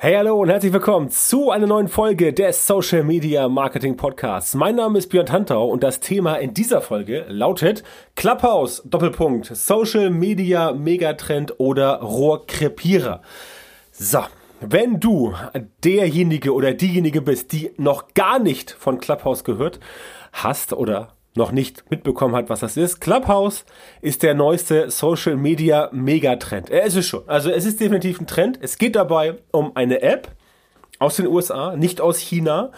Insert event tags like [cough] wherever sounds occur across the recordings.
Hey, hallo und herzlich willkommen zu einer neuen Folge des Social Media Marketing Podcasts. Mein Name ist Björn Tantau und das Thema in dieser Folge lautet Clubhouse, Doppelpunkt, Social Media Megatrend oder Rohrkrepierer. So, wenn du derjenige oder diejenige bist, die noch gar nicht von Clubhouse gehört hast oder noch nicht mitbekommen hat, was das ist. Clubhouse ist der neueste Social Media Megatrend. Er ist es schon. Also es ist definitiv ein Trend. Es geht dabei um eine App aus den USA, nicht aus China,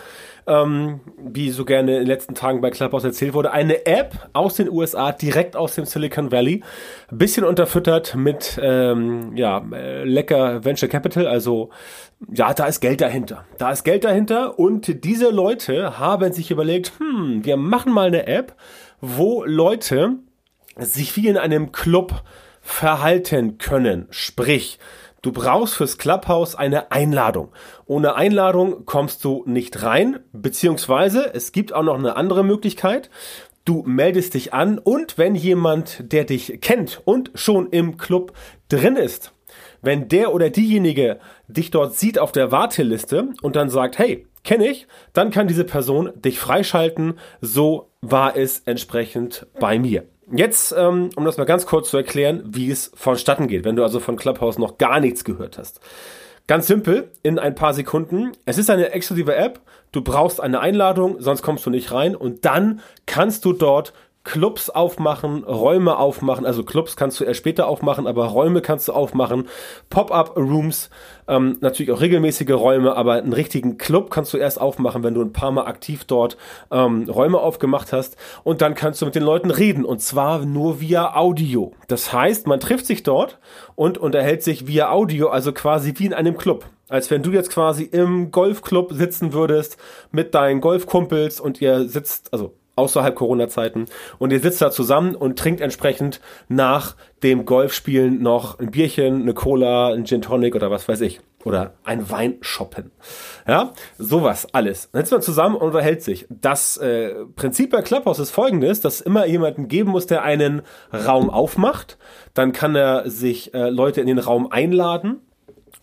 ähm, wie so gerne in den letzten Tagen bei Clubhouse erzählt wurde, eine App aus den USA, direkt aus dem Silicon Valley, ein bisschen unterfüttert mit ähm, ja, äh, lecker Venture Capital, also ja, da ist Geld dahinter. Da ist Geld dahinter und diese Leute haben sich überlegt, hm, wir machen mal eine App, wo Leute sich wie in einem Club verhalten können. Sprich, Du brauchst fürs Clubhouse eine Einladung. Ohne Einladung kommst du nicht rein, beziehungsweise es gibt auch noch eine andere Möglichkeit. Du meldest dich an und wenn jemand, der dich kennt und schon im Club drin ist, wenn der oder diejenige dich dort sieht auf der Warteliste und dann sagt, hey, kenne ich, dann kann diese Person dich freischalten. So war es entsprechend bei mir. Jetzt, ähm, um das mal ganz kurz zu erklären, wie es vonstatten geht, wenn du also von Clubhouse noch gar nichts gehört hast. Ganz simpel, in ein paar Sekunden. Es ist eine exklusive App. Du brauchst eine Einladung, sonst kommst du nicht rein. Und dann kannst du dort Clubs aufmachen, Räume aufmachen, also Clubs kannst du erst später aufmachen, aber Räume kannst du aufmachen, Pop-up-Rooms, ähm, natürlich auch regelmäßige Räume, aber einen richtigen Club kannst du erst aufmachen, wenn du ein paar Mal aktiv dort ähm, Räume aufgemacht hast und dann kannst du mit den Leuten reden und zwar nur via Audio. Das heißt, man trifft sich dort und unterhält sich via Audio, also quasi wie in einem Club als wenn du jetzt quasi im Golfclub sitzen würdest mit deinen Golfkumpels und ihr sitzt, also außerhalb Corona-Zeiten. Und ihr sitzt da zusammen und trinkt entsprechend nach dem Golfspielen noch ein Bierchen, eine Cola, ein Gin Tonic oder was weiß ich. Oder ein Wein shoppen. Ja, sowas alles. Dann sitzt man zusammen und unterhält sich. Das äh, Prinzip bei Clubhouse ist folgendes, dass immer jemanden geben muss, der einen Raum aufmacht. Dann kann er sich äh, Leute in den Raum einladen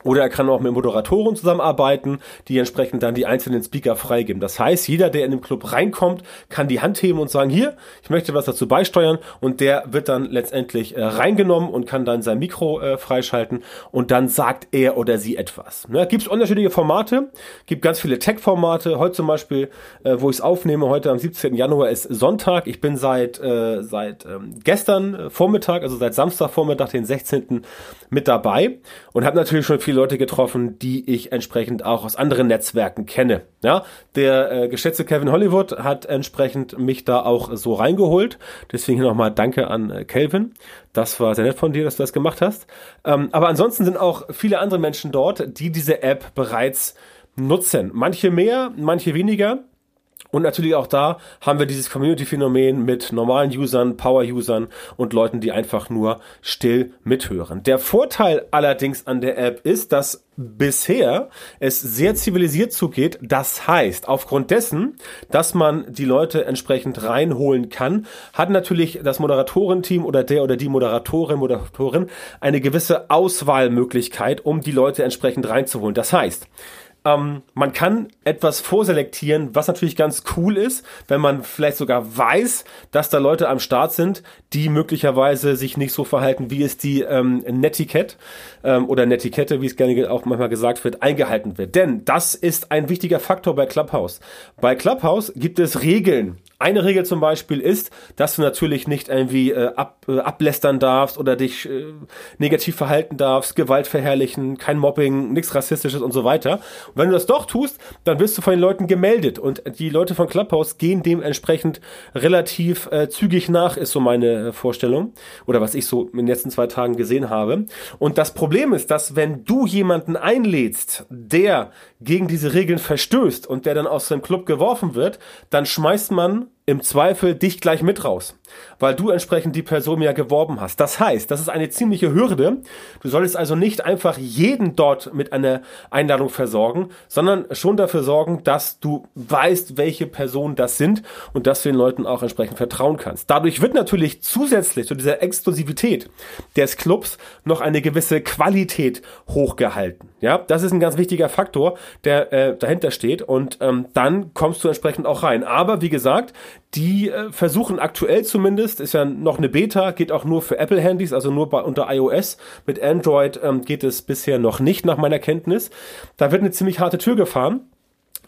oder er kann auch mit Moderatoren zusammenarbeiten, die entsprechend dann die einzelnen Speaker freigeben. Das heißt, jeder, der in den Club reinkommt, kann die Hand heben und sagen, hier, ich möchte was dazu beisteuern und der wird dann letztendlich äh, reingenommen und kann dann sein Mikro äh, freischalten und dann sagt er oder sie etwas. Ne? Gibt es unterschiedliche Formate, gibt ganz viele Tech-Formate. Heute zum Beispiel, äh, wo ich es aufnehme, heute am 17. Januar ist Sonntag. Ich bin seit, äh, seit ähm, gestern äh, Vormittag, also seit Samstag Vormittag, den 16. mit dabei und habe natürlich schon viele Leute getroffen, die ich entsprechend auch aus anderen Netzwerken kenne. Ja, der äh, geschätzte Kevin Hollywood hat entsprechend mich da auch so reingeholt. Deswegen nochmal Danke an äh, Kelvin. Das war sehr nett von dir, dass du das gemacht hast. Ähm, aber ansonsten sind auch viele andere Menschen dort, die diese App bereits nutzen. Manche mehr, manche weniger. Und natürlich auch da haben wir dieses Community-Phänomen mit normalen Usern, Power-Usern und Leuten, die einfach nur still mithören. Der Vorteil allerdings an der App ist, dass bisher es sehr zivilisiert zugeht. Das heißt, aufgrund dessen, dass man die Leute entsprechend reinholen kann, hat natürlich das Moderatorenteam oder der oder die Moderatorin, Moderatorin eine gewisse Auswahlmöglichkeit, um die Leute entsprechend reinzuholen. Das heißt, ähm, man kann etwas vorselektieren, was natürlich ganz cool ist, wenn man vielleicht sogar weiß, dass da Leute am Start sind, die möglicherweise sich nicht so verhalten, wie es die ähm, Netiquette ähm, oder Netiquette, wie es gerne auch manchmal gesagt wird, eingehalten wird. Denn das ist ein wichtiger Faktor bei Clubhouse. Bei Clubhouse gibt es Regeln, eine Regel zum Beispiel ist, dass du natürlich nicht irgendwie äh, ab, äh, ablästern darfst oder dich äh, negativ verhalten darfst, Gewalt verherrlichen, kein Mobbing, nichts Rassistisches und so weiter. Und wenn du das doch tust, dann wirst du von den Leuten gemeldet und die Leute von Clubhouse gehen dementsprechend relativ äh, zügig nach, ist so meine äh, Vorstellung oder was ich so in den letzten zwei Tagen gesehen habe. Und das Problem ist, dass wenn du jemanden einlädst, der gegen diese Regeln verstößt und der dann aus dem Club geworfen wird, dann schmeißt man im Zweifel dich gleich mit raus, weil du entsprechend die Person ja geworben hast. Das heißt, das ist eine ziemliche Hürde. Du solltest also nicht einfach jeden dort mit einer Einladung versorgen, sondern schon dafür sorgen, dass du weißt, welche Personen das sind und dass du den Leuten auch entsprechend vertrauen kannst. Dadurch wird natürlich zusätzlich zu dieser Exklusivität des Clubs noch eine gewisse Qualität hochgehalten. Ja, das ist ein ganz wichtiger Faktor, der äh, dahinter steht und ähm, dann kommst du entsprechend auch rein. Aber wie gesagt, die äh, versuchen aktuell zumindest, ist ja noch eine Beta, geht auch nur für Apple-Handys, also nur bei, unter iOS. Mit Android ähm, geht es bisher noch nicht, nach meiner Kenntnis. Da wird eine ziemlich harte Tür gefahren.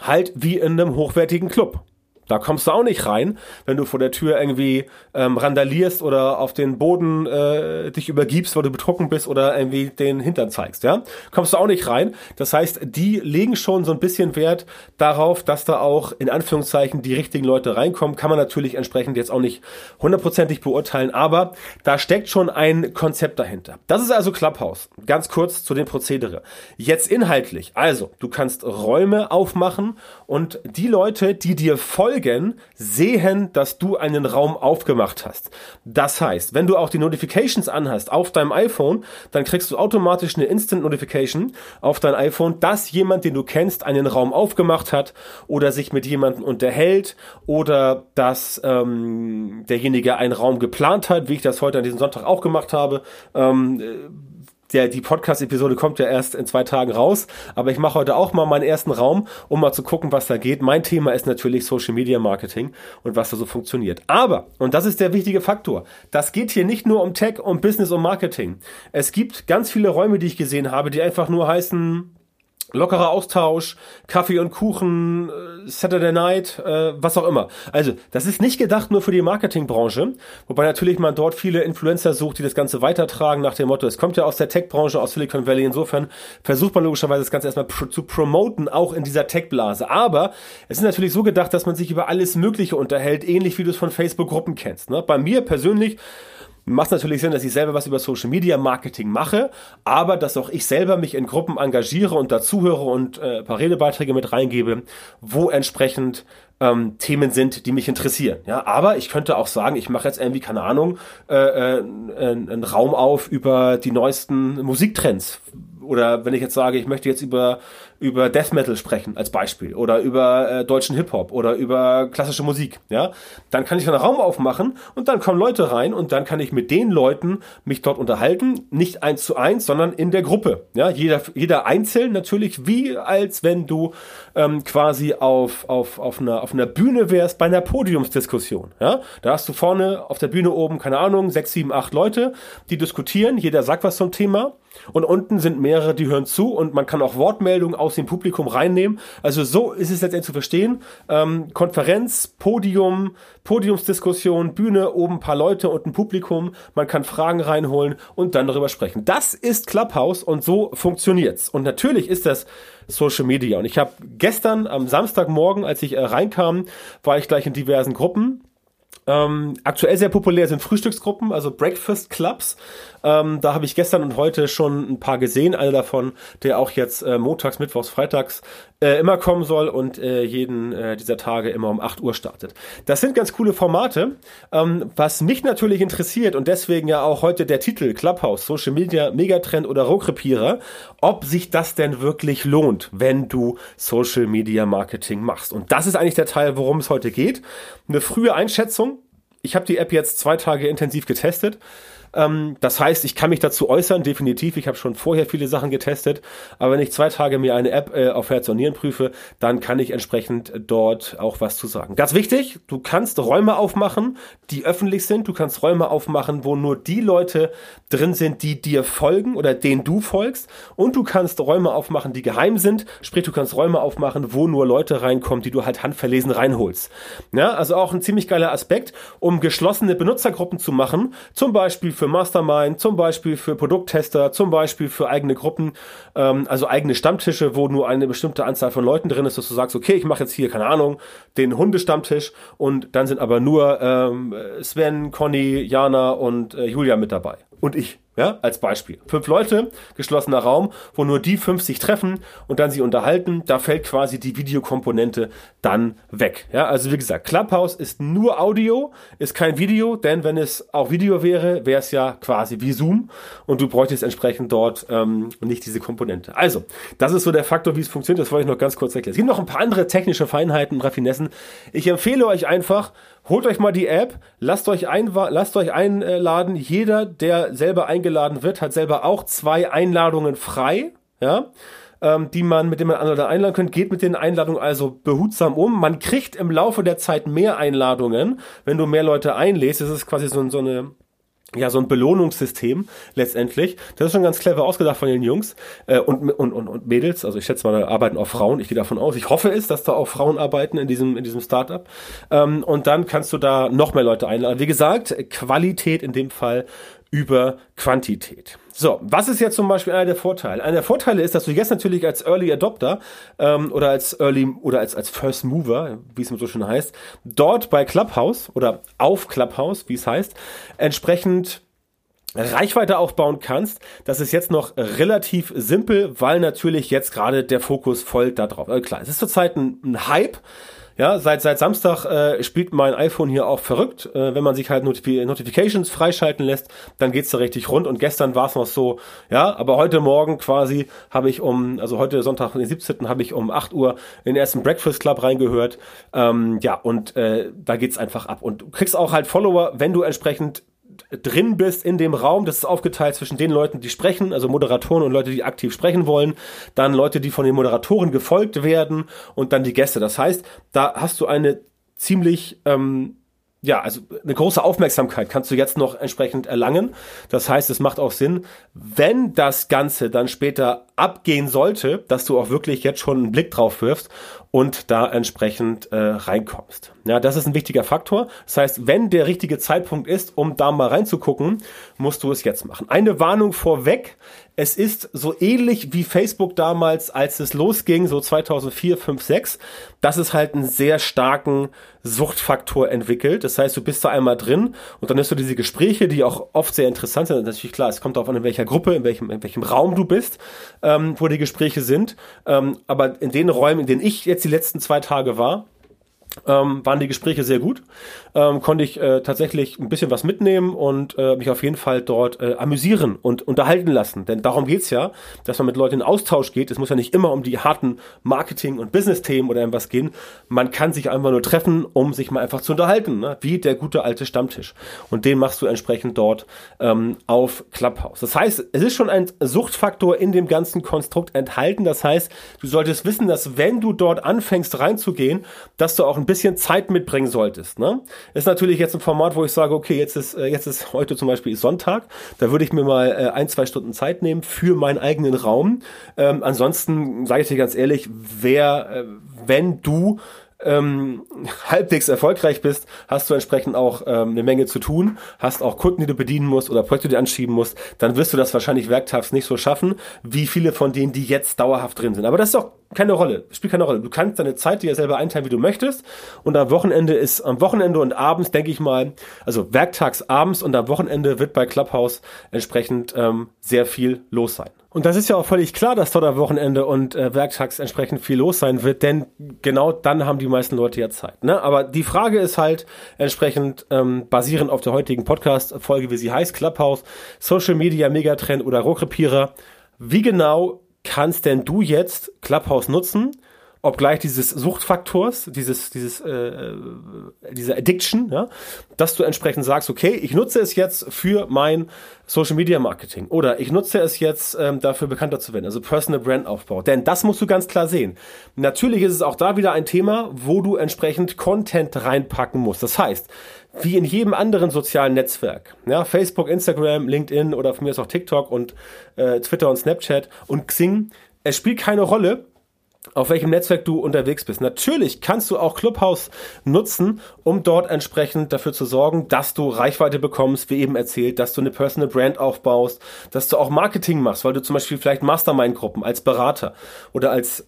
Halt wie in einem hochwertigen Club. Da kommst du auch nicht rein, wenn du vor der Tür irgendwie ähm, randalierst oder auf den Boden äh, dich übergibst, weil du betrunken bist oder irgendwie den Hintern zeigst, ja? Kommst du auch nicht rein. Das heißt, die legen schon so ein bisschen Wert darauf, dass da auch in Anführungszeichen die richtigen Leute reinkommen. Kann man natürlich entsprechend jetzt auch nicht hundertprozentig beurteilen, aber da steckt schon ein Konzept dahinter. Das ist also Clubhouse. Ganz kurz zu den Prozedere. Jetzt inhaltlich. Also, du kannst Räume aufmachen und die Leute, die dir folgen, Folgen sehen, dass du einen Raum aufgemacht hast. Das heißt, wenn du auch die Notifications anhast auf deinem iPhone, dann kriegst du automatisch eine Instant Notification auf dein iPhone, dass jemand, den du kennst, einen Raum aufgemacht hat oder sich mit jemandem unterhält oder dass ähm, derjenige einen Raum geplant hat, wie ich das heute an diesem Sonntag auch gemacht habe. Ähm, der, die Podcast-Episode kommt ja erst in zwei Tagen raus, aber ich mache heute auch mal meinen ersten Raum, um mal zu gucken, was da geht. Mein Thema ist natürlich Social Media Marketing und was da so funktioniert. Aber, und das ist der wichtige Faktor, das geht hier nicht nur um Tech, um Business und Marketing. Es gibt ganz viele Räume, die ich gesehen habe, die einfach nur heißen lockerer Austausch, Kaffee und Kuchen, äh, Saturday Night, äh, was auch immer. Also, das ist nicht gedacht nur für die Marketingbranche, wobei natürlich man dort viele Influencer sucht, die das Ganze weitertragen nach dem Motto, es kommt ja aus der Tech-Branche, aus Silicon Valley, insofern versucht man logischerweise das Ganze erstmal pr zu promoten, auch in dieser Tech-Blase. Aber es ist natürlich so gedacht, dass man sich über alles Mögliche unterhält, ähnlich wie du es von Facebook-Gruppen kennst. Ne? Bei mir persönlich macht natürlich Sinn, dass ich selber was über Social Media Marketing mache, aber dass auch ich selber mich in Gruppen engagiere und dazuhöre und äh, paar Redebeiträge mit reingebe, wo entsprechend ähm, Themen sind, die mich interessieren. Ja, aber ich könnte auch sagen, ich mache jetzt irgendwie keine Ahnung äh, äh, einen Raum auf über die neuesten Musiktrends oder wenn ich jetzt sage, ich möchte jetzt über, über Death Metal sprechen, als Beispiel, oder über äh, deutschen Hip-Hop oder über klassische Musik, ja, dann kann ich einen Raum aufmachen und dann kommen Leute rein und dann kann ich mit den Leuten mich dort unterhalten, nicht eins zu eins, sondern in der Gruppe, ja, jeder, jeder einzeln natürlich, wie als wenn du ähm, quasi auf, auf, auf, einer, auf einer Bühne wärst bei einer Podiumsdiskussion, ja, da hast du vorne auf der Bühne oben, keine Ahnung, sechs, sieben, acht Leute, die diskutieren, jeder sagt was zum Thema und unten sind mehrere, die hören zu und man kann auch Wortmeldungen aus dem Publikum reinnehmen. Also so ist es letztendlich zu verstehen. Ähm, Konferenz, Podium, Podiumsdiskussion, Bühne, oben ein paar Leute und ein Publikum. Man kann Fragen reinholen und dann darüber sprechen. Das ist Clubhouse und so funktioniert's. Und natürlich ist das Social Media. Und ich habe gestern am Samstagmorgen, als ich äh, reinkam, war ich gleich in diversen Gruppen ähm, aktuell sehr populär sind Frühstücksgruppen, also Breakfast Clubs. Ähm, da habe ich gestern und heute schon ein paar gesehen. Einer davon, der auch jetzt äh, montags, mittwochs, freitags äh, immer kommen soll und äh, jeden äh, dieser Tage immer um 8 Uhr startet. Das sind ganz coole Formate. Ähm, was mich natürlich interessiert und deswegen ja auch heute der Titel Clubhouse, Social Media, Megatrend oder Rohrkrepierer, ob sich das denn wirklich lohnt, wenn du Social Media Marketing machst. Und das ist eigentlich der Teil, worum es heute geht. Eine frühe Einschätzung ich habe die App jetzt zwei Tage intensiv getestet. Ähm, das heißt, ich kann mich dazu äußern, definitiv. Ich habe schon vorher viele Sachen getestet. Aber wenn ich zwei Tage mir eine App äh, auf Herz und Nieren prüfe, dann kann ich entsprechend dort auch was zu sagen. Ganz wichtig, du kannst Räume aufmachen, die öffentlich sind. Du kannst Räume aufmachen, wo nur die Leute drin sind, die dir folgen oder denen du folgst. Und du kannst Räume aufmachen, die geheim sind. Sprich, du kannst Räume aufmachen, wo nur Leute reinkommen, die du halt handverlesen reinholst. Ja, also auch ein ziemlich geiler Aspekt, um geschlossene Benutzergruppen zu machen. Zum Beispiel für Mastermind, zum Beispiel für Produkttester, zum Beispiel für eigene Gruppen, ähm, also eigene Stammtische, wo nur eine bestimmte Anzahl von Leuten drin ist, dass du sagst, okay, ich mache jetzt hier, keine Ahnung, den Hundestammtisch und dann sind aber nur ähm, Sven, Conny, Jana und äh, Julia mit dabei. Und ich. Ja, als Beispiel. Fünf Leute, geschlossener Raum, wo nur die fünf sich treffen und dann sie unterhalten. Da fällt quasi die Videokomponente dann weg. Ja, also wie gesagt, Clubhouse ist nur Audio, ist kein Video, denn wenn es auch Video wäre, wäre es ja quasi wie Zoom und du bräuchtest entsprechend dort ähm, nicht diese Komponente. Also, das ist so der Faktor, wie es funktioniert. Das wollte ich noch ganz kurz erklären. Es gibt noch ein paar andere technische Feinheiten und Raffinessen. Ich empfehle euch einfach, Holt euch mal die App, lasst euch, ein, lasst euch einladen. Jeder, der selber eingeladen wird, hat selber auch zwei Einladungen frei, ja, ähm, die man, mit denen man andere einladen könnt. Geht mit den Einladungen also behutsam um. Man kriegt im Laufe der Zeit mehr Einladungen, wenn du mehr Leute einlädst. Das ist quasi so, so eine ja, so ein Belohnungssystem letztendlich. Das ist schon ganz clever ausgedacht von den Jungs äh, und, und, und, und Mädels. Also ich schätze mal, da arbeiten auch Frauen. Ich gehe davon aus. Ich hoffe es, dass da auch Frauen arbeiten in diesem, in diesem Startup. Ähm, und dann kannst du da noch mehr Leute einladen. Wie gesagt, Qualität in dem Fall über Quantität. So, was ist jetzt zum Beispiel einer der Vorteile? Einer der Vorteile ist, dass du jetzt natürlich als Early Adopter ähm, oder als Early oder als, als First Mover, wie es so schön heißt, dort bei Clubhouse oder auf Clubhouse, wie es heißt, entsprechend Reichweite aufbauen kannst, das ist jetzt noch relativ simpel, weil natürlich jetzt gerade der Fokus voll da drauf. Also klar, es ist zurzeit ein, ein Hype. Ja, seit, seit Samstag äh, spielt mein iPhone hier auch verrückt. Äh, wenn man sich halt Notifi Notifications freischalten lässt, dann geht's da richtig rund. Und gestern war es noch so, ja, aber heute Morgen quasi habe ich um, also heute Sonntag, den 17. habe ich um 8 Uhr in den ersten Breakfast Club reingehört. Ähm, ja, und äh, da geht's einfach ab. Und du kriegst auch halt Follower, wenn du entsprechend drin bist in dem Raum. Das ist aufgeteilt zwischen den Leuten, die sprechen, also Moderatoren und Leute, die aktiv sprechen wollen, dann Leute, die von den Moderatoren gefolgt werden und dann die Gäste. Das heißt, da hast du eine ziemlich ähm, ja, also eine große Aufmerksamkeit kannst du jetzt noch entsprechend erlangen. Das heißt, es macht auch Sinn, wenn das Ganze dann später abgehen sollte, dass du auch wirklich jetzt schon einen Blick drauf wirfst und da entsprechend äh, reinkommst. Ja, das ist ein wichtiger Faktor. Das heißt, wenn der richtige Zeitpunkt ist, um da mal reinzugucken, musst du es jetzt machen. Eine Warnung vorweg. Es ist so ähnlich wie Facebook damals, als es losging, so 2004, 5, 6, dass es halt einen sehr starken Suchtfaktor entwickelt. Das heißt, du bist da einmal drin und dann hast du diese Gespräche, die auch oft sehr interessant sind. natürlich klar, es kommt darauf an, in welcher Gruppe, in welchem, in welchem Raum du bist, ähm, wo die Gespräche sind. Ähm, aber in den Räumen, in denen ich jetzt die letzten zwei Tage war, ähm, waren die Gespräche sehr gut. Ähm, konnte ich äh, tatsächlich ein bisschen was mitnehmen und äh, mich auf jeden Fall dort äh, amüsieren und unterhalten lassen. Denn darum geht's ja, dass man mit Leuten in Austausch geht. Es muss ja nicht immer um die harten Marketing- und Business-Themen oder irgendwas gehen. Man kann sich einfach nur treffen, um sich mal einfach zu unterhalten, ne? wie der gute alte Stammtisch. Und den machst du entsprechend dort ähm, auf Clubhouse. Das heißt, es ist schon ein Suchtfaktor in dem ganzen Konstrukt enthalten. Das heißt, du solltest wissen, dass wenn du dort anfängst reinzugehen, dass du auch ein bisschen Zeit mitbringen solltest. Ne? Ist natürlich jetzt ein Format, wo ich sage, okay, jetzt ist, äh, jetzt ist [laughs] heute zum Beispiel Sonntag, da würde ich mir mal äh, ein, zwei Stunden Zeit nehmen für meinen eigenen Raum. Ähm, ansonsten sage ich dir ganz ehrlich, wer, äh, wenn du ähm, halbwegs erfolgreich bist, hast du entsprechend auch ähm, eine Menge zu tun, hast auch Kunden, die du bedienen musst oder Projekte, die du anschieben musst, dann wirst du das wahrscheinlich werktags nicht so schaffen, wie viele von denen, die jetzt dauerhaft drin sind. Aber das ist doch keine Rolle, spielt keine Rolle. Du kannst deine Zeit dir selber einteilen, wie du möchtest. Und am Wochenende ist, am Wochenende und abends, denke ich mal, also werktags abends und am Wochenende wird bei Clubhouse entsprechend ähm, sehr viel los sein. Und das ist ja auch völlig klar, dass dort am Wochenende und äh, werktags entsprechend viel los sein wird, denn genau dann haben die meisten Leute ja Zeit. Ne? Aber die Frage ist halt entsprechend ähm, basierend auf der heutigen Podcast-Folge, wie sie heißt, Clubhouse, Social Media, Megatrend oder Rohrkrepierer. Wie genau kannst denn du jetzt Clubhouse nutzen, obgleich dieses Suchtfaktors, dieses, dieses, äh, äh, diese Addiction, ja, dass du entsprechend sagst, okay, ich nutze es jetzt für mein Social Media Marketing oder ich nutze es jetzt ähm, dafür bekannter zu werden, also Personal Brand Aufbau. Denn das musst du ganz klar sehen. Natürlich ist es auch da wieder ein Thema, wo du entsprechend Content reinpacken musst. Das heißt, wie in jedem anderen sozialen Netzwerk, ja, Facebook, Instagram, LinkedIn oder von mir ist auch TikTok und äh, Twitter und Snapchat und Xing, es spielt keine Rolle, auf welchem Netzwerk du unterwegs bist. Natürlich kannst du auch Clubhouse nutzen, um dort entsprechend dafür zu sorgen, dass du Reichweite bekommst, wie eben erzählt, dass du eine Personal Brand aufbaust, dass du auch Marketing machst, weil du zum Beispiel vielleicht Mastermind-Gruppen als Berater oder als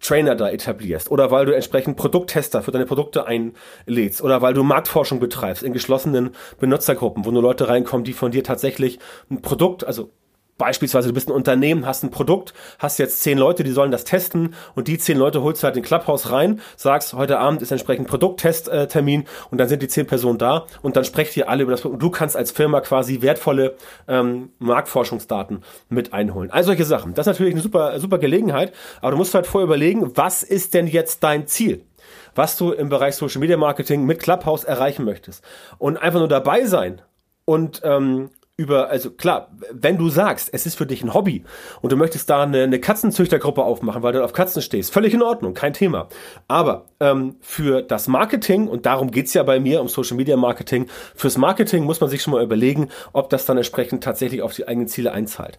Trainer da etablierst oder weil du entsprechend Produkttester für deine Produkte einlädst oder weil du Marktforschung betreibst in geschlossenen Benutzergruppen, wo nur Leute reinkommen, die von dir tatsächlich ein Produkt, also Beispielsweise, du bist ein Unternehmen, hast ein Produkt, hast jetzt zehn Leute, die sollen das testen und die zehn Leute holst du halt in Clubhouse rein, sagst, heute Abend ist entsprechend Produkttesttermin und dann sind die zehn Personen da und dann sprecht ihr alle über das Produkt. Und du kannst als Firma quasi wertvolle ähm, Marktforschungsdaten mit einholen. All solche Sachen. Das ist natürlich eine super, super Gelegenheit, aber du musst halt vorher überlegen, was ist denn jetzt dein Ziel? Was du im Bereich Social Media Marketing mit Clubhouse erreichen möchtest. Und einfach nur dabei sein und ähm, über, also klar, wenn du sagst, es ist für dich ein Hobby und du möchtest da eine, eine Katzenzüchtergruppe aufmachen, weil du auf Katzen stehst, völlig in Ordnung, kein Thema. Aber ähm, für das Marketing, und darum geht's ja bei mir, um Social Media Marketing, fürs Marketing muss man sich schon mal überlegen, ob das dann entsprechend tatsächlich auf die eigenen Ziele einzahlt.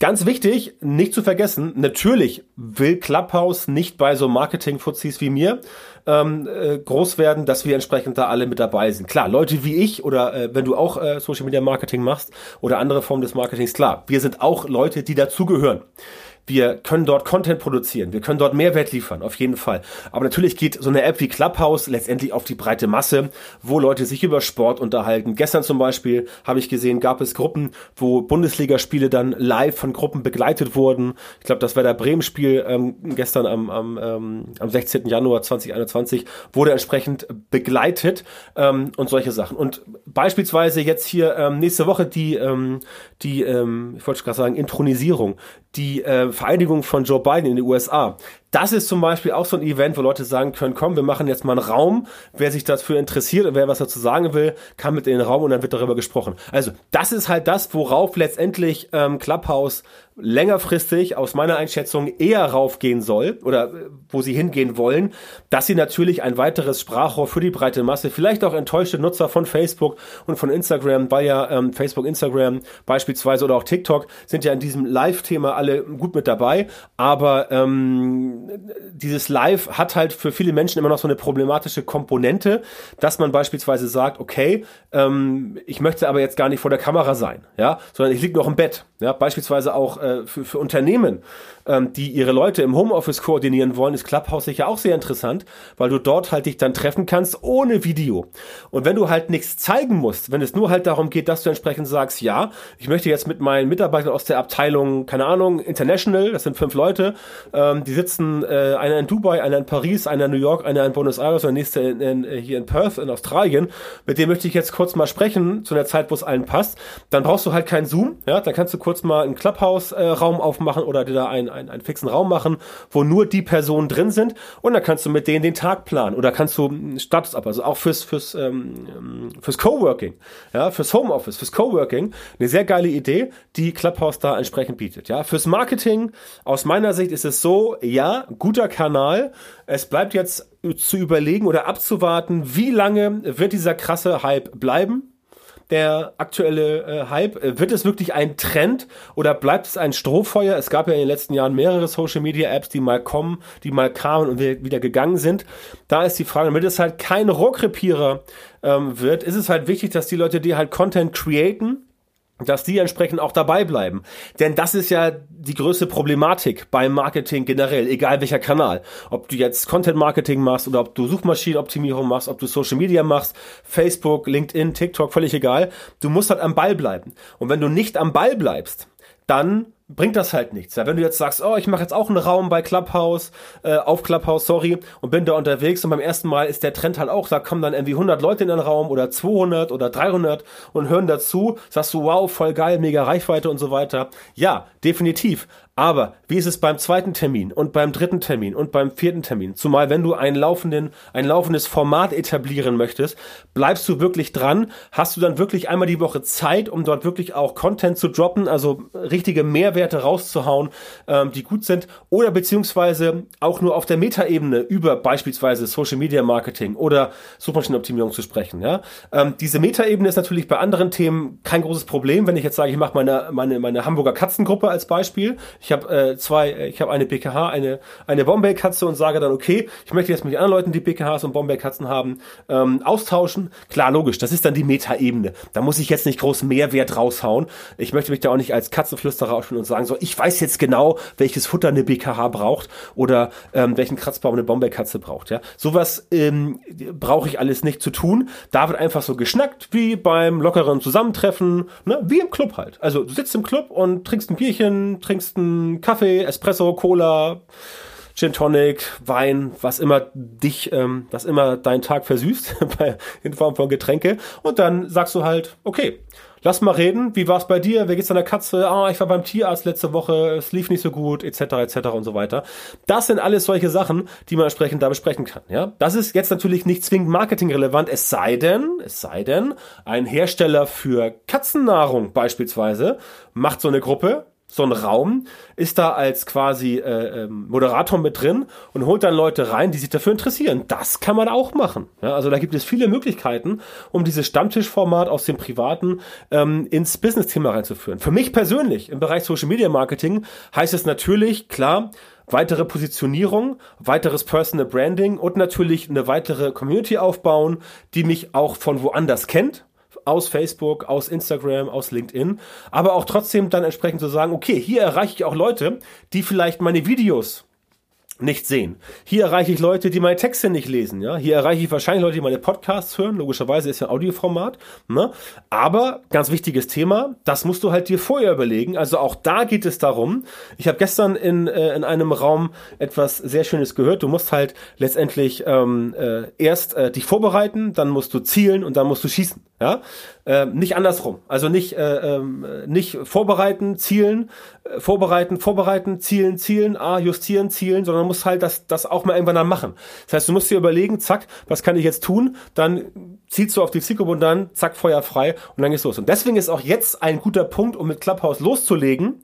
Ganz wichtig, nicht zu vergessen, natürlich will Clubhouse nicht bei so Marketing-Fuzis wie mir ähm, äh, groß werden, dass wir entsprechend da alle mit dabei sind. Klar, Leute wie ich oder äh, wenn du auch äh, Social Media Marketing machst oder andere Formen des Marketings, klar, wir sind auch Leute, die dazugehören. Wir können dort Content produzieren, wir können dort Mehrwert liefern, auf jeden Fall. Aber natürlich geht so eine App wie Clubhouse letztendlich auf die breite Masse, wo Leute sich über Sport unterhalten. Gestern zum Beispiel habe ich gesehen, gab es Gruppen, wo Bundesligaspiele dann live von Gruppen begleitet wurden. Ich glaube, das war der Bremen-Spiel ähm, gestern am, am, ähm, am 16. Januar 2021, wurde entsprechend begleitet ähm, und solche Sachen. Und beispielsweise jetzt hier ähm, nächste Woche die, ähm, die ähm, ich wollte gerade sagen, Intronisierung, die äh, Vereidigung von Joe Biden in den USA. Das ist zum Beispiel auch so ein Event, wo Leute sagen können, komm, wir machen jetzt mal einen Raum. Wer sich dafür interessiert und wer was dazu sagen will, kann mit in den Raum und dann wird darüber gesprochen. Also das ist halt das, worauf letztendlich ähm, Clubhouse längerfristig aus meiner Einschätzung eher raufgehen soll oder äh, wo sie hingehen wollen, dass sie natürlich ein weiteres Sprachrohr für die breite Masse, vielleicht auch enttäuschte Nutzer von Facebook und von Instagram, weil ja ähm, Facebook, Instagram beispielsweise oder auch TikTok sind ja in diesem Live-Thema alle gut mit dabei, aber ähm, dieses Live hat halt für viele Menschen immer noch so eine problematische Komponente, dass man beispielsweise sagt, okay, ähm, ich möchte aber jetzt gar nicht vor der Kamera sein, ja, sondern ich liege noch im Bett, ja, beispielsweise auch äh, für, für Unternehmen ähm, die ihre Leute im Homeoffice koordinieren wollen, ist Clubhouse sicher auch sehr interessant, weil du dort halt dich dann treffen kannst ohne Video. Und wenn du halt nichts zeigen musst, wenn es nur halt darum geht, dass du entsprechend sagst, ja, ich möchte jetzt mit meinen Mitarbeitern aus der Abteilung, keine Ahnung, International, das sind fünf Leute, ähm, die sitzen, äh, einer in Dubai, einer in Paris, einer in New York, einer in Buenos Aires und der nächste in, in, äh, hier in Perth in Australien, mit dem möchte ich jetzt kurz mal sprechen, zu einer Zeit, wo es allen passt, dann brauchst du halt keinen Zoom, ja, dann kannst du kurz mal einen Clubhouse-Raum aufmachen oder dir da ein, einen, einen fixen Raum machen, wo nur die Personen drin sind und dann kannst du mit denen den Tag planen oder kannst du Status ab, also auch fürs fürs ähm, fürs Coworking, ja, fürs Homeoffice, fürs Coworking, eine sehr geile Idee, die Clubhouse da entsprechend bietet, ja. Fürs Marketing aus meiner Sicht ist es so, ja, guter Kanal. Es bleibt jetzt zu überlegen oder abzuwarten, wie lange wird dieser krasse Hype bleiben? Der aktuelle äh, Hype? Äh, wird es wirklich ein Trend oder bleibt es ein Strohfeuer? Es gab ja in den letzten Jahren mehrere Social Media Apps, die mal kommen, die mal kamen und wieder gegangen sind. Da ist die Frage, damit es halt kein Rohrkrepierer ähm, wird, ist es halt wichtig, dass die Leute, die halt Content createn, dass die entsprechend auch dabei bleiben. Denn das ist ja die größte Problematik beim Marketing generell, egal welcher Kanal. Ob du jetzt Content Marketing machst oder ob du Suchmaschinenoptimierung machst, ob du Social Media machst, Facebook, LinkedIn, TikTok, völlig egal. Du musst halt am Ball bleiben. Und wenn du nicht am Ball bleibst, dann bringt das halt nichts. Ja, wenn du jetzt sagst, oh, ich mache jetzt auch einen Raum bei Clubhouse, äh, auf Clubhouse, sorry, und bin da unterwegs und beim ersten Mal ist der Trend halt auch, da kommen dann irgendwie 100 Leute in den Raum oder 200 oder 300 und hören dazu, sagst du, wow, voll geil, mega Reichweite und so weiter. Ja, definitiv. Aber wie ist es beim zweiten Termin und beim dritten Termin und beim vierten Termin? Zumal wenn du einen laufenden, ein laufendes Format etablieren möchtest, bleibst du wirklich dran? Hast du dann wirklich einmal die Woche Zeit, um dort wirklich auch Content zu droppen, also richtige Mehrwerte rauszuhauen, ähm, die gut sind? Oder beziehungsweise auch nur auf der Metaebene über beispielsweise Social Media Marketing oder Suchmaschinenoptimierung zu sprechen? Ja, ähm, diese Metaebene ist natürlich bei anderen Themen kein großes Problem. Wenn ich jetzt sage, ich mache meine meine meine Hamburger Katzengruppe als Beispiel Ich habe äh, zwei, äh, ich habe eine BKH, eine eine Bombay-Katze und sage dann, okay, ich möchte jetzt mit anderen Leuten, die BKHs und Bombay-Katzen haben, ähm, austauschen. Klar, logisch, das ist dann die Meta-Ebene. Da muss ich jetzt nicht groß Mehrwert raushauen. Ich möchte mich da auch nicht als Katzenflüsterer aufspielen und sagen, so, ich weiß jetzt genau, welches Futter eine BKH braucht oder ähm, welchen Kratzbaum eine Bombay-Katze braucht. Ja, sowas ähm, brauche ich alles nicht zu tun. Da wird einfach so geschnackt wie beim lockeren Zusammentreffen, ne? wie im Club halt. Also du sitzt im Club und trinkst ein Bierchen, trinkst einen Kaffee, Espresso, Cola, Gin Tonic, Wein, was immer dich, ähm, was immer deinen Tag versüßt [laughs] in Form von Getränke. Und dann sagst du halt, okay, lass mal reden. Wie war's bei dir? Wie geht's deiner Katze? Ah, ich war beim Tierarzt letzte Woche. Es lief nicht so gut, etc., etc. und so weiter. Das sind alles solche Sachen, die man entsprechend da besprechen kann. Ja, das ist jetzt natürlich nicht zwingend marketingrelevant. Es sei denn, es sei denn, ein Hersteller für Katzennahrung beispielsweise macht so eine Gruppe so ein Raum, ist da als quasi äh, ähm, Moderator mit drin und holt dann Leute rein, die sich dafür interessieren. Das kann man auch machen. Ja, also da gibt es viele Möglichkeiten, um dieses Stammtischformat aus dem Privaten ähm, ins Business-Thema reinzuführen. Für mich persönlich im Bereich Social Media Marketing heißt es natürlich, klar, weitere Positionierung, weiteres Personal Branding und natürlich eine weitere Community aufbauen, die mich auch von woanders kennt aus Facebook, aus Instagram, aus LinkedIn, aber auch trotzdem dann entsprechend zu sagen, okay, hier erreiche ich auch Leute, die vielleicht meine Videos nicht sehen. Hier erreiche ich Leute, die meine Texte nicht lesen. Ja, hier erreiche ich wahrscheinlich Leute, die meine Podcasts hören. Logischerweise ist ja ein Audioformat. Ne? Aber ganz wichtiges Thema, das musst du halt dir vorher überlegen. Also auch da geht es darum. Ich habe gestern in, äh, in einem Raum etwas sehr Schönes gehört. Du musst halt letztendlich ähm, äh, erst äh, dich vorbereiten, dann musst du zielen und dann musst du schießen. Ja, äh, nicht andersrum. Also nicht äh, ähm, nicht vorbereiten, zielen, äh, vorbereiten, vorbereiten, zielen, zielen, ah, justieren, zielen, sondern musst halt das das auch mal irgendwann dann machen. Das heißt, du musst dir überlegen, zack, was kann ich jetzt tun? Dann ziehst du auf die Zielgruppe und dann zack, Feuer frei und dann geht's los. Und deswegen ist auch jetzt ein guter Punkt, um mit Clubhouse loszulegen,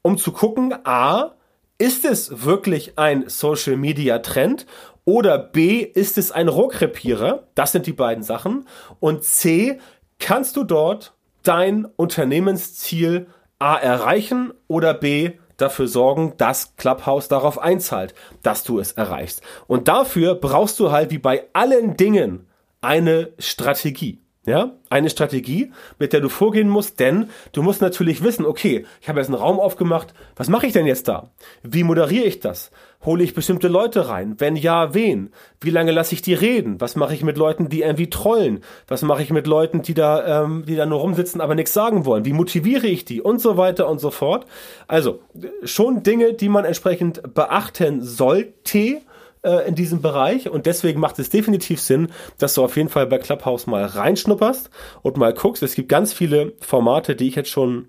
um zu gucken, a ist es wirklich ein Social Media Trend oder B, ist es ein Rohrkrepierer? Das sind die beiden Sachen. Und C, kannst du dort dein Unternehmensziel A erreichen oder B dafür sorgen, dass Clubhouse darauf einzahlt, dass du es erreichst. Und dafür brauchst du halt wie bei allen Dingen eine Strategie. Ja, eine Strategie, mit der du vorgehen musst, denn du musst natürlich wissen, okay, ich habe jetzt einen Raum aufgemacht, was mache ich denn jetzt da? Wie moderiere ich das? Hole ich bestimmte Leute rein? Wenn ja, wen? Wie lange lasse ich die reden? Was mache ich mit Leuten, die irgendwie trollen? Was mache ich mit Leuten, die da, ähm, die da nur rumsitzen, aber nichts sagen wollen? Wie motiviere ich die? Und so weiter und so fort. Also schon Dinge, die man entsprechend beachten sollte äh, in diesem Bereich und deswegen macht es definitiv Sinn, dass du auf jeden Fall bei Clubhouse mal reinschnupperst und mal guckst. Es gibt ganz viele Formate, die ich jetzt schon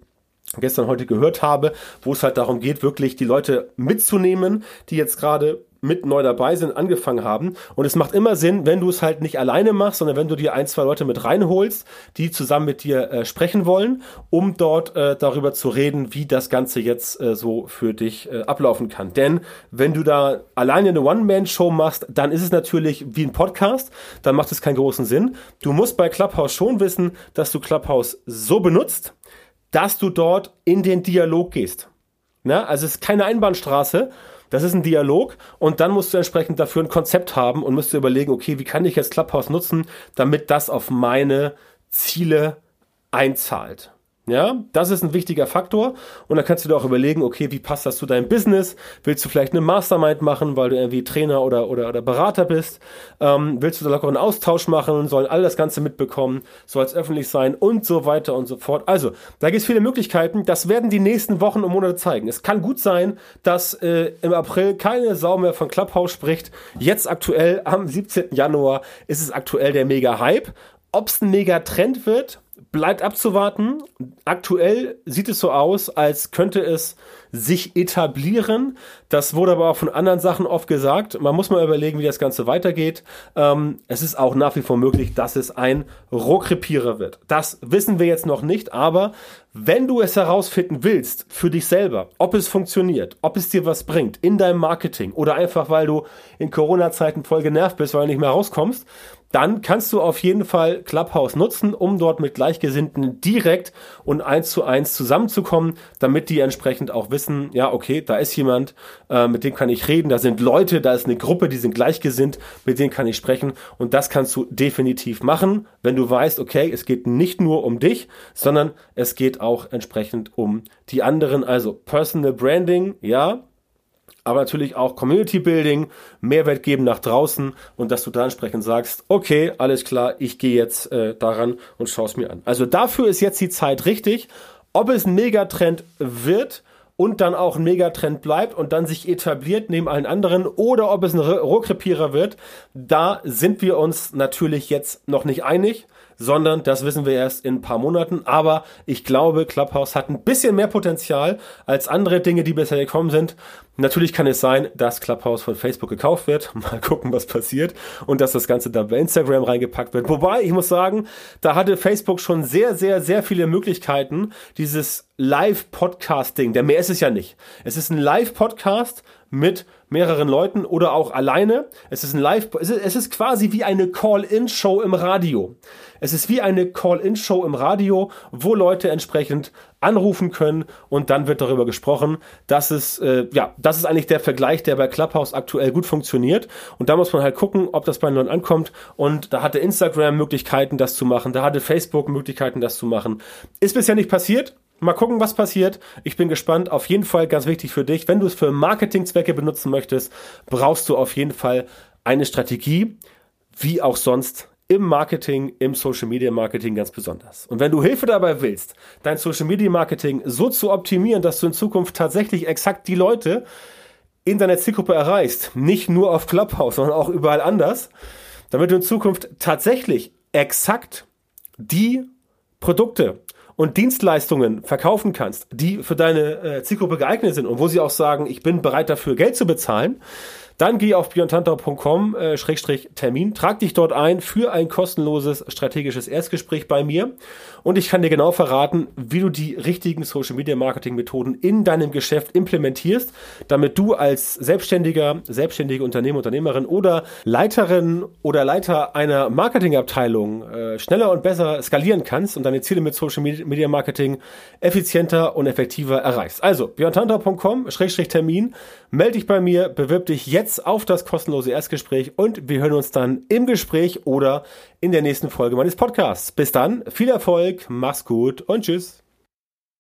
gestern heute gehört habe, wo es halt darum geht, wirklich die Leute mitzunehmen, die jetzt gerade mit neu dabei sind, angefangen haben. Und es macht immer Sinn, wenn du es halt nicht alleine machst, sondern wenn du dir ein, zwei Leute mit reinholst, die zusammen mit dir äh, sprechen wollen, um dort äh, darüber zu reden, wie das Ganze jetzt äh, so für dich äh, ablaufen kann. Denn wenn du da alleine eine One-Man-Show machst, dann ist es natürlich wie ein Podcast, dann macht es keinen großen Sinn. Du musst bei Clubhouse schon wissen, dass du Clubhouse so benutzt, dass du dort in den Dialog gehst. Na, also es ist keine Einbahnstraße, das ist ein Dialog und dann musst du entsprechend dafür ein Konzept haben und musst du überlegen, okay, wie kann ich jetzt Clubhouse nutzen, damit das auf meine Ziele einzahlt. Ja, das ist ein wichtiger Faktor. Und dann kannst du dir auch überlegen, okay, wie passt das zu deinem Business? Willst du vielleicht eine Mastermind machen, weil du irgendwie Trainer oder, oder, oder Berater bist? Ähm, willst du da locker einen Austausch machen? Sollen alle das Ganze mitbekommen? Soll es öffentlich sein? Und so weiter und so fort. Also, da gibt es viele Möglichkeiten. Das werden die nächsten Wochen und Monate zeigen. Es kann gut sein, dass äh, im April keine Sau mehr von Clubhouse spricht. Jetzt aktuell am 17. Januar ist es aktuell der Mega-Hype. Ob es ein Mega-Trend wird, bleibt abzuwarten. Aktuell sieht es so aus, als könnte es sich etablieren. Das wurde aber auch von anderen Sachen oft gesagt. Man muss mal überlegen, wie das Ganze weitergeht. Ähm, es ist auch nach wie vor möglich, dass es ein Rohrkrepierer wird. Das wissen wir jetzt noch nicht, aber wenn du es herausfinden willst für dich selber, ob es funktioniert, ob es dir was bringt in deinem Marketing oder einfach weil du in Corona-Zeiten voll genervt bist, weil du nicht mehr rauskommst, dann kannst du auf jeden Fall Clubhouse nutzen, um dort mit Gleichgesinnten direkt und eins zu eins zusammenzukommen, damit die entsprechend auch wissen, ja, okay, da ist jemand, äh, mit dem kann ich reden, da sind Leute, da ist eine Gruppe, die sind gleichgesinnt, mit denen kann ich sprechen. Und das kannst du definitiv machen, wenn du weißt, okay, es geht nicht nur um dich, sondern es geht auch entsprechend um die anderen, also Personal Branding, ja, aber natürlich auch Community Building, Mehrwert geben nach draußen und dass du da entsprechend sagst, okay, alles klar, ich gehe jetzt äh, daran und schaue es mir an. Also dafür ist jetzt die Zeit richtig. Ob es ein Megatrend wird und dann auch ein Megatrend bleibt und dann sich etabliert neben allen anderen oder ob es ein Rohrkrepierer wird, da sind wir uns natürlich jetzt noch nicht einig sondern das wissen wir erst in ein paar Monaten. Aber ich glaube, Clubhouse hat ein bisschen mehr Potenzial als andere Dinge, die bisher gekommen sind. Natürlich kann es sein, dass Clubhouse von Facebook gekauft wird. [laughs] Mal gucken, was passiert. Und dass das Ganze dann bei Instagram reingepackt wird. Wobei, ich muss sagen, da hatte Facebook schon sehr, sehr, sehr viele Möglichkeiten, dieses Live-Podcasting, der mehr ist es ja nicht. Es ist ein Live-Podcast mit mehreren Leuten oder auch alleine. Es ist ein Live, es ist, es ist quasi wie eine Call-in-Show im Radio. Es ist wie eine Call-in-Show im Radio, wo Leute entsprechend anrufen können und dann wird darüber gesprochen. Das ist, äh, ja, das ist eigentlich der Vergleich, der bei Clubhouse aktuell gut funktioniert. Und da muss man halt gucken, ob das bei den Leuten ankommt. Und da hatte Instagram Möglichkeiten, das zu machen. Da hatte Facebook Möglichkeiten, das zu machen. Ist bisher nicht passiert. Mal gucken, was passiert. Ich bin gespannt. Auf jeden Fall ganz wichtig für dich. Wenn du es für Marketingzwecke benutzen möchtest, brauchst du auf jeden Fall eine Strategie, wie auch sonst im Marketing, im Social Media Marketing ganz besonders. Und wenn du Hilfe dabei willst, dein Social Media Marketing so zu optimieren, dass du in Zukunft tatsächlich exakt die Leute in deiner Zielgruppe erreichst, nicht nur auf Clubhouse, sondern auch überall anders, damit du in Zukunft tatsächlich exakt die Produkte und Dienstleistungen verkaufen kannst, die für deine äh, Zielgruppe geeignet sind und wo sie auch sagen, ich bin bereit dafür Geld zu bezahlen, dann geh auf björntantau.com-termin, äh, trag dich dort ein für ein kostenloses strategisches Erstgespräch bei mir. Und ich kann dir genau verraten, wie du die richtigen Social Media Marketing Methoden in deinem Geschäft implementierst, damit du als Selbstständiger, selbstständige Unternehmer, Unternehmerin oder Leiterin oder Leiter einer Marketingabteilung äh, schneller und besser skalieren kannst und deine Ziele mit Social Media Marketing effizienter und effektiver erreichst. Also björntantau.com-termin, melde dich bei mir, bewirb dich jetzt auf das kostenlose Erstgespräch und wir hören uns dann im Gespräch oder in der nächsten Folge meines Podcasts. Bis dann, viel Erfolg, mach's gut und tschüss.